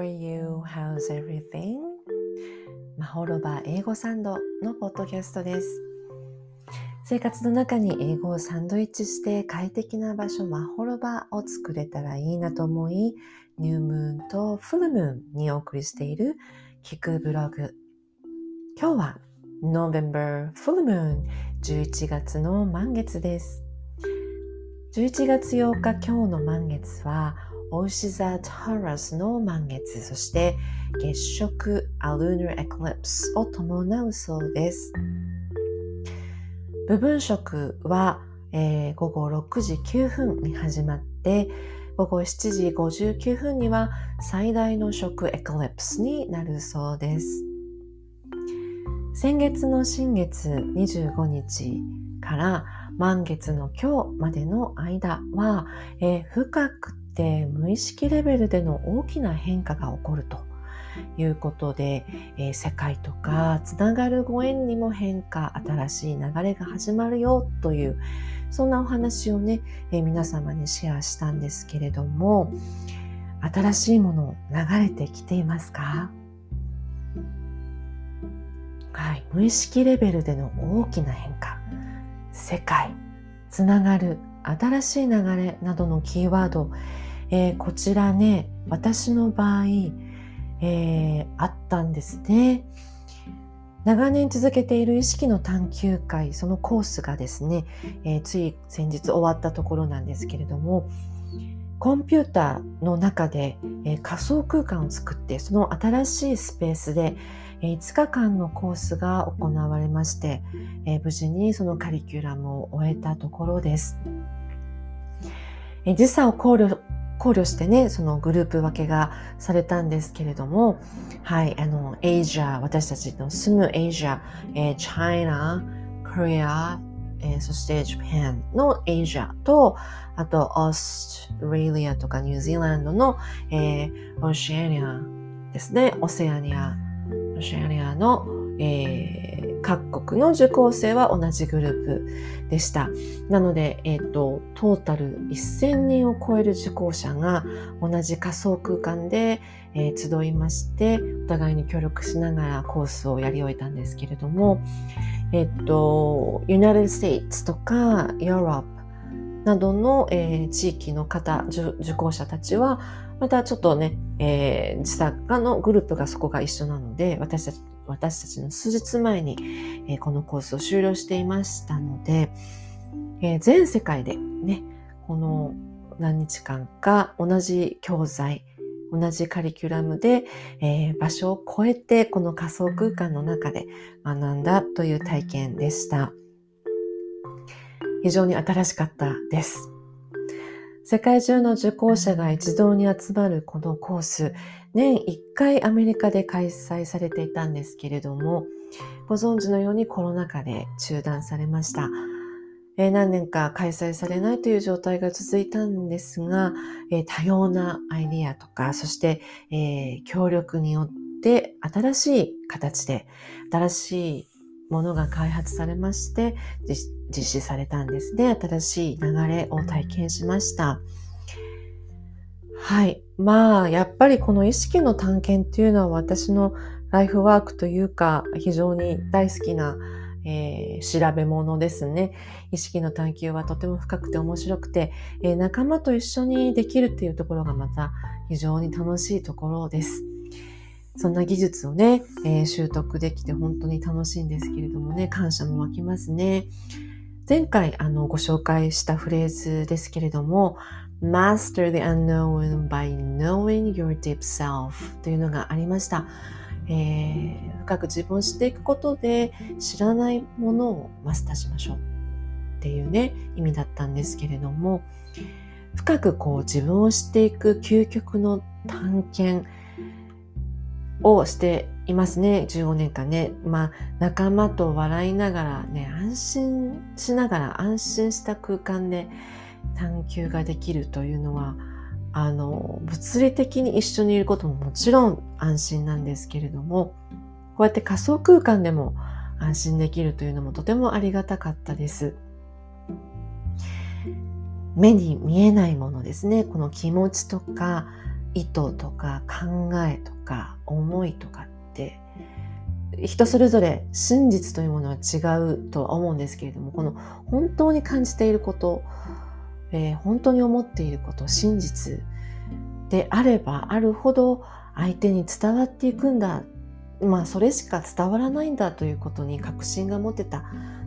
are you? How's everything? マホロバ英語サンドのポッドキャストです。生活の中に英語をサンドイッチして快適な場所マホロバを作れたらいいなと思い、ニュームーンとフルムーンにお送りしている聞くブログ。今日は November Full Moon 11月の満月です。11月8日今日の満月はオーシザ・タラスの満月、そして月食アルーナエクリプスを伴うそうです。部分食は、えー、午後6時9分に始まって、午後7時59分には最大の食エクリプスになるそうです。先月の新月25日から満月の今日までの間は、えー、深くて無意識レベルでの大きな変化が起こるということで、えー、世界とかつながるご縁にも変化新しい流れが始まるよというそんなお話をね、えー、皆様にシェアしたんですけれども新しいもの流れてきていますか？はい、無意識レベルでの大きな変化。世界つながる新しい流れなどのキーワード、えー、こちらね私の場合、えー、あったんですね長年続けている意識の探求会そのコースがですね、えー、つい先日終わったところなんですけれどもコンピューターの中で、え仮想空間を作ってその新しいスペースでえ、5日間のコースが行われまして、えー、無事にそのカリキュラムを終えたところです。え、時差を考慮考慮してね、そのグループ分けがされたんですけれども、はい、あの、 Asia、私たちの住む Asia、えー、 China、Korea、えー、そして Japan の Asia と、あとオーストラリアとかニュージーランドの、えー、オシアニアですね、オセアニア、オシアニアの、えー、各国の受講生は同じグループでした。なので、え、ー、と、トータル1000人を超える受講者が同じ仮想空間で、えー、集いまして、お互いに協力しながらコースをやり終えたんですけれども、えっ、ー、と、 United States とかヨーロッパなどの、えー、地域の方、受講者たちは、またちょっとね、えー、自作家のグループがそこが一緒なので、私たち、私たちの数日前に、えー、このコースを終了していましたので、えー、全世界でね、この何日間か同じ教材、同じカリキュラムで、えー、場所を超えてこの仮想空間の中で学んだという体験でした。非常に新しかったです。世界中の受講者が一堂に集まるこのコース、年1回アメリカで開催されていたんですけれども、ご存知のようにコロナ禍で中断されました。何年か開催されないという状態が続いたんですが、多様なアイデアとか、そして、協力によって新しい形で、新しいものが開発されまして実施されたんですね。新しい流れを体験しました。はい。まあ、やっぱりこの意識の探検っていうのは私のライフワークというか非常に大好きな、えー、調べ物ですね。意識の探求はとても深くて面白くて、えー、仲間と一緒にできるっていうところがまた非常に楽しいところです。そんな技術をね、えー、習得できて本当に楽しいんですけれどもね、感謝も湧きますね。前回あのご紹介したフレーズですけれども、Master the unknown by knowing your deep self というのがありました。えー、深く自分を知っていくことで知らないものをマスターしましょう。っていうね、意味だったんですけれども、深くこう自分を知っていく究極の探検、をしていますね。15年間ね。まあ仲間と笑いながらね安心しながら安心した空間で探求ができるというのはあの物理的に一緒にいることももちろん安心なんですけれどもこうやって仮想空間でも安心できるというのもとてもありがたかったです。目に見えないものですねこの気持ちとか意図とか考えとか思いとかって人それぞれ真実というものは違うとは思うんですけれどもこの本当に感じていること、えー、本当に思っていること真実であればあるほど相手に伝わっていくんだまあそれしか伝わらないんだということに確信が持てた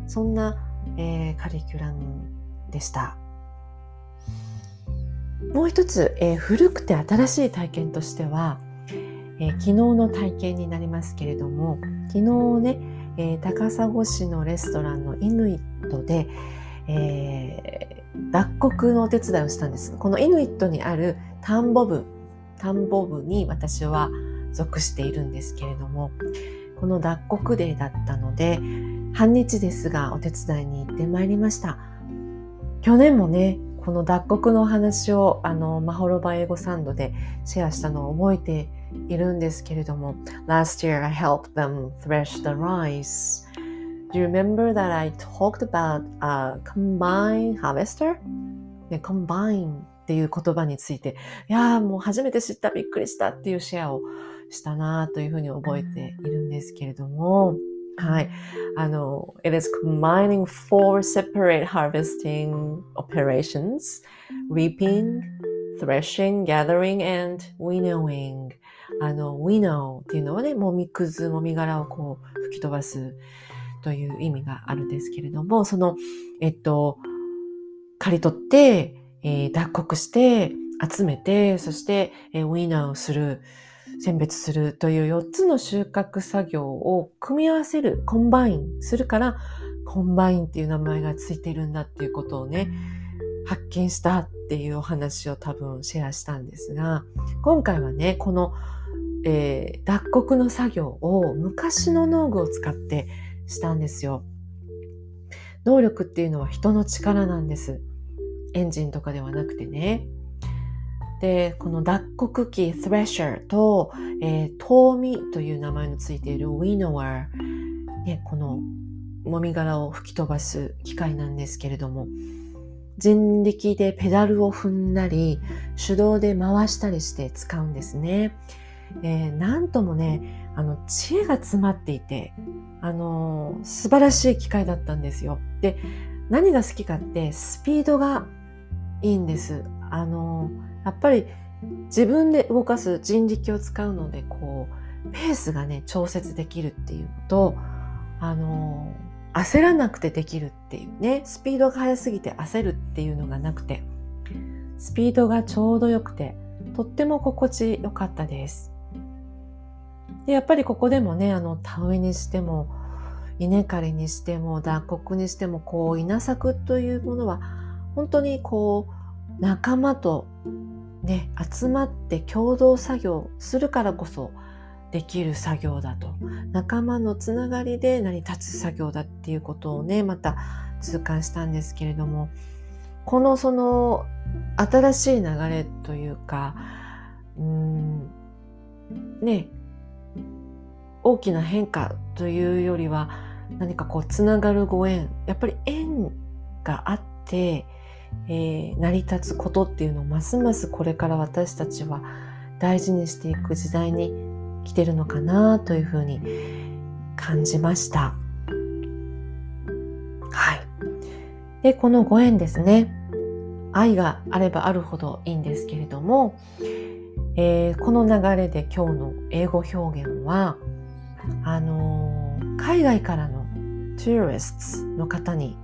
そんな、えー、カリキュラムでした。もう一つ、えー、古くて新しい体験としては、えー、昨日の体験になりますけれども昨日ね、えー、高砂市のレストランのイヌイットで、え、脱穀のお手伝いをしたんです。このイヌイットにある田んぼ部田んぼ部に私は属しているんですけれどもこの脱穀デーだったので半日ですがお手伝いに行ってまいりました。去年もねこの脱穀のお話をあのマホロバ英語サンドでシェアしたのを覚えているんですけれども Last year I helped them thresh the rice. Do you remember that I talked about a combine harvester? ね、combine っていう言葉についていやもう初めて知ったびっくりしたっていうシェアをしたなというふうに覚えているんですけれどもはい。あの、it is combining four separate harvesting operations, reaping, threshing, gathering, and winnowing. あの、winnow っていうのはね、もみくず、もみ殻をこう吹き飛ばすという意味があるんですけれども、その、えっと、刈り取って、えー、脱穀して、集めて、そして、えー、 winnow をする。選別するという4つの収穫作業を組み合わせるコンバインするからコンバインっていう名前がついてるんだっていうことをね発見したっていうお話を多分シェアしたんですが今回はねこの、えー、脱穀の作業を昔の農具を使ってしたんですよ。能力っていうのは人の力なんです。エンジンとかではなくてね。で、この脱穀機 thresher と、えー、トーミという名前のついている winnower、ね、このもみ殻を吹き飛ばす機械なんですけれども、人力でペダルを踏んだり、手動で回したりして使うんですね。えー、なんともね、あの、知恵が詰まっていて、あのー、素晴らしい機械だったんですよ。で、何が好きかって、スピードがいいんです。あのーやっぱり自分で動かす人力を使うのでこうペースがね調節できるっていうとあの焦らなくてできるっていうねスピードが速すぎて焦るっていうのがなくてスピードがちょうどよくてとっても心地よかったです。でやっぱりここでもねあの田植えにしても稲刈りにしても脱穀にしてもこう稲作というものは本当にこう仲間とね、集まって共同作業するからこそできる作業だと。仲間のつながりで成り立つ作業だっていうことをねまた痛感したんですけれどもこのその新しい流れというかうんね大きな変化というよりは何かこうつながるご縁やっぱり縁があってえー、成り立つことっていうのをますますこれから私たちは大事にしていく時代に来てるのかなというふうに感じました。はい。で、このご縁ですね。愛があればあるほどいいんですけれども、えー、この流れで今日の英語表現は、あの、海外からの tourists の方に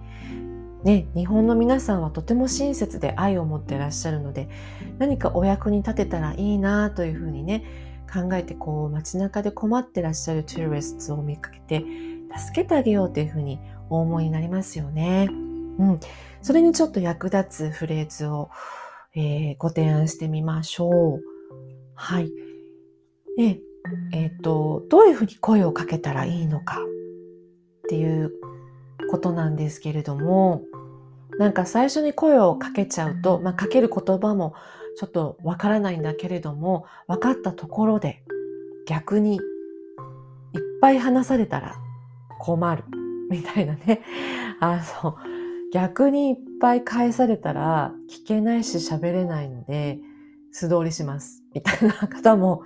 ね、日本の皆さんはとても親切で愛を持ってらっしゃるので何かお役に立てたらいいなというふうにね考えてこう街中で困ってらっしゃるトゥーリストを見かけて助けてあげようというふうにお思いになりますよね。うん、それにちょっと役立つフレーズを、えー、ご提案してみましょう。はい。えっ、ー、と、どういうふうに声をかけたらいいのかっていうことなんですけれども、なんか最初に声をかけちゃうと、まあ、かける言葉もちょっとわからないんだけれども、分かったところで逆にいっぱい話されたら困るみたいなね。あの、逆にいっぱい返されたら聞けないし喋れないので、素通りします。みたいな方も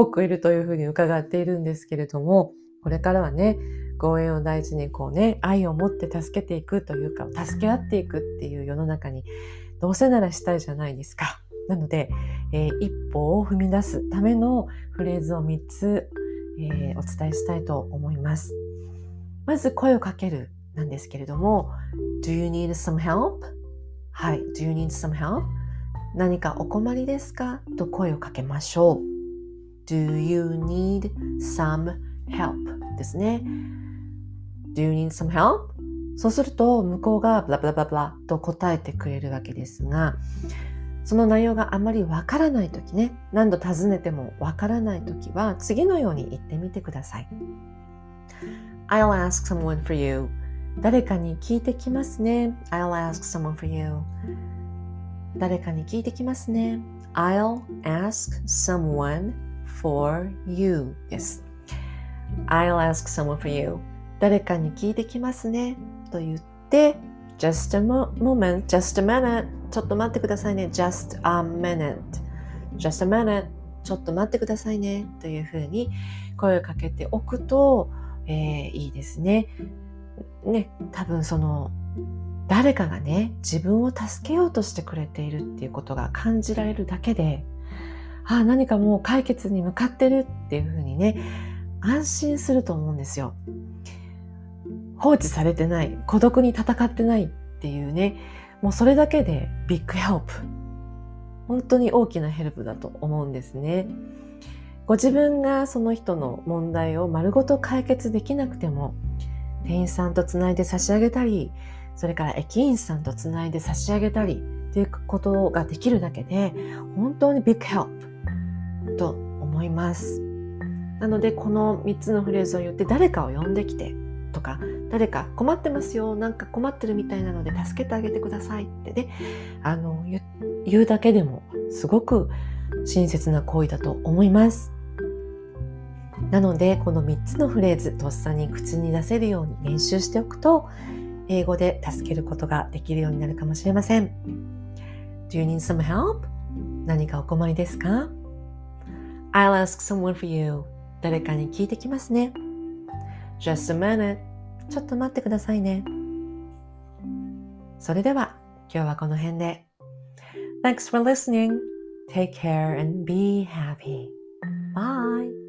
多くいるというふうに伺っているんですけれども、これからはね、ご縁を大事にこうね、愛を持って助けていくというか、助け合っていくっていう世の中にどうせならしたいじゃないですか。なので、えー、一歩を踏み出すためのフレーズを3つ、えー、お伝えしたいと思います。まず声をかけるなんですけれども、Do you need some help? はい、Do you need some help? 何かお困りですか？と声をかけましょう。Do you need some help? ですね。Do you need some help? そうすると向こうがブラブラブラブラと答えてくれるわけですが、その内容があまりわからないときね、何度尋ねてもわからないときは次のように言ってみてください。I'll ask someone for you. 誰かに聞いてきますね。I'll ask someone for you. 誰かに聞いてきますね。I'll ask someone for you です。I'll ask someone for you. 誰かに聞いてきますね。と言って、just a moment, just a minute. ちょっと待ってくださいね。just a minute. just a minute. ちょっと待ってくださいね。というふうに声をかけておくと、えー、いいですね。ね、多分その誰かがね自分を助けようとしてくれているっていうことが感じられるだけであ何かもう解決に向かってるっていうふうにね安心すると思うんですよ。放置されてない孤独に戦ってないっていうねもうそれだけでビッグヘルプ本当に大きなヘルプだと思うんですね。ご自分がその人の問題を丸ごと解決できなくても店員さんとつないで差し上げたりそれから駅員さんとつないで差し上げたりということができるだけで本当に big help と思いますなのでこの3つのフレーズを言って誰かを呼んできてとか誰か困ってますよなんか困ってるみたいなので助けてあげてくださいってねあの言うだけでもすごく親切な行為だと思いますなのでこの3つのフレーズとっさに口に出せるように練習しておくと英語で助けることができるようになるかもしれません。Do you need some help? 何かお困りですか？?I'll ask someone for you. 誰かに聞いてきますね。Just a minute. ちょっと待ってくださいね。それでは今日はこの辺で。Thanks for listening. Take care and be happy. Bye.